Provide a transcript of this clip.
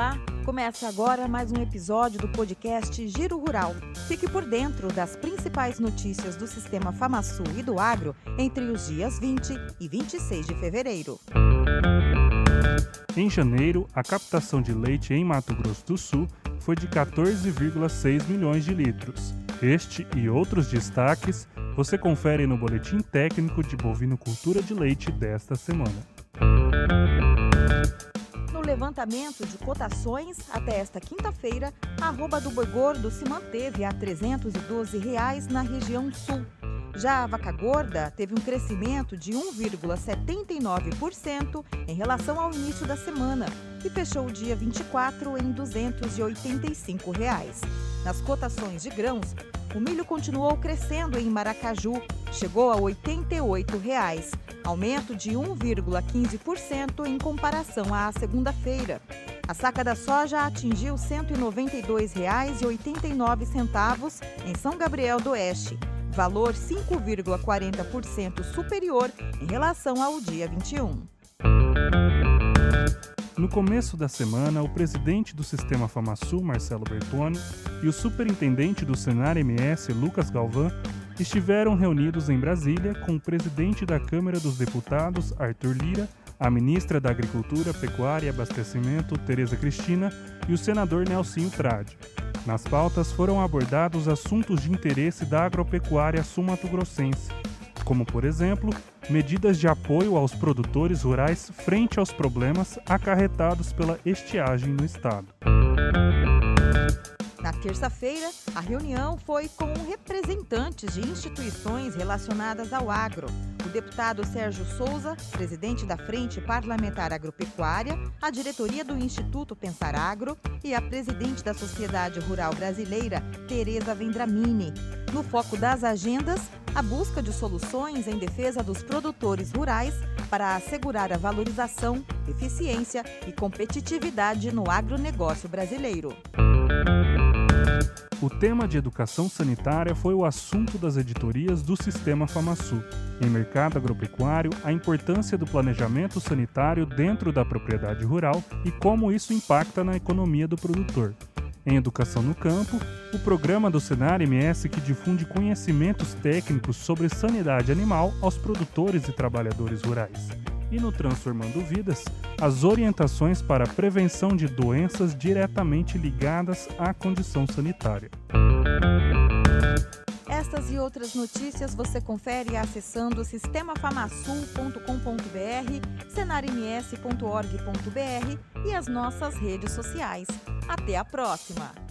Olá, começa agora mais um episódio do podcast Giro Rural. Fique por dentro das principais notícias do sistema FamaSul e do agro entre os dias 20 e 26 de fevereiro. Em janeiro, a captação de leite em Mato Grosso do Sul foi de 14,6 milhões de litros. Este e outros destaques você confere no Boletim Técnico de Bovinocultura de Leite desta semana. Levantamento de cotações, até esta quinta-feira, a arroba do boi gordo se manteve a 312 reais na região sul. Já a vaca gorda teve um crescimento de 1,79% em relação ao início da semana e fechou o dia 24 em 285 reais. Nas cotações de grãos, o milho continuou crescendo em Maracaju, chegou a 88 reais, aumento de 1,15% em comparação à segunda-feira. A saca da soja atingiu R$ 192,89 em São Gabriel do Oeste, valor 5,40% superior em relação ao dia 21. No começo da semana, o presidente do Sistema FamaSul, Marcelo Bertoni, e o superintendente do Senar MS, Lucas Galvão, estiveram reunidos em Brasília com o presidente da Câmara dos Deputados, Arthur Lira, a ministra da Agricultura, Pecuária e Abastecimento, Tereza Cristina, e o senador Nelsinho Trade. Nas pautas foram abordados assuntos de interesse da agropecuária sul-mato-grossense, como, por exemplo, medidas de apoio aos produtores rurais frente aos problemas acarretados pela estiagem no estado. Na terça-feira, a reunião foi com representantes de instituições relacionadas ao agro. O deputado Sérgio Souza, presidente da Frente Parlamentar Agropecuária, a diretoria do Instituto Pensar Agro e a presidente da Sociedade Rural Brasileira, Tereza Vendramini. No foco das agendas, a busca de soluções em defesa dos produtores rurais para assegurar a valorização, eficiência e competitividade no agronegócio brasileiro. O tema de educação sanitária foi o assunto das editorias do Sistema FamaSul. Em mercado agropecuário, a importância do planejamento sanitário dentro da propriedade rural e como isso impacta na economia do produtor. Em Educação no Campo, o programa do Senar MS que difunde conhecimentos técnicos sobre sanidade animal aos produtores e trabalhadores rurais. E no Transformando Vidas, as orientações para a prevenção de doenças diretamente ligadas à condição sanitária. Estas e outras notícias você confere acessando sistemafarmasul.com.br, senarms.org.br e as nossas redes sociais. Até a próxima!